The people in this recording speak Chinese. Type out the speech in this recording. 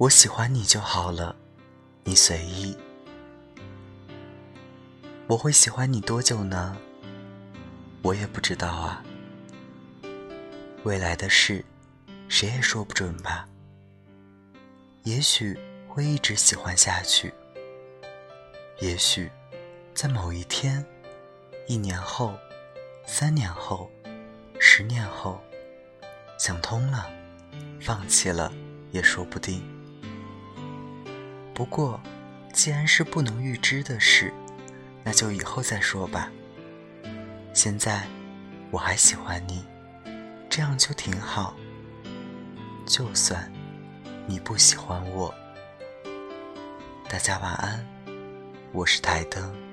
我喜欢你就好了，你随意。我会喜欢你多久呢？我也不知道啊。未来的事，谁也说不准吧。也许会一直喜欢下去。也许，在某一天，一年后，三年后，十年后，想通了，放弃了，也说不定。不过，既然是不能预知的事，那就以后再说吧。现在，我还喜欢你，这样就挺好。就算你不喜欢我，大家晚安。我是台灯。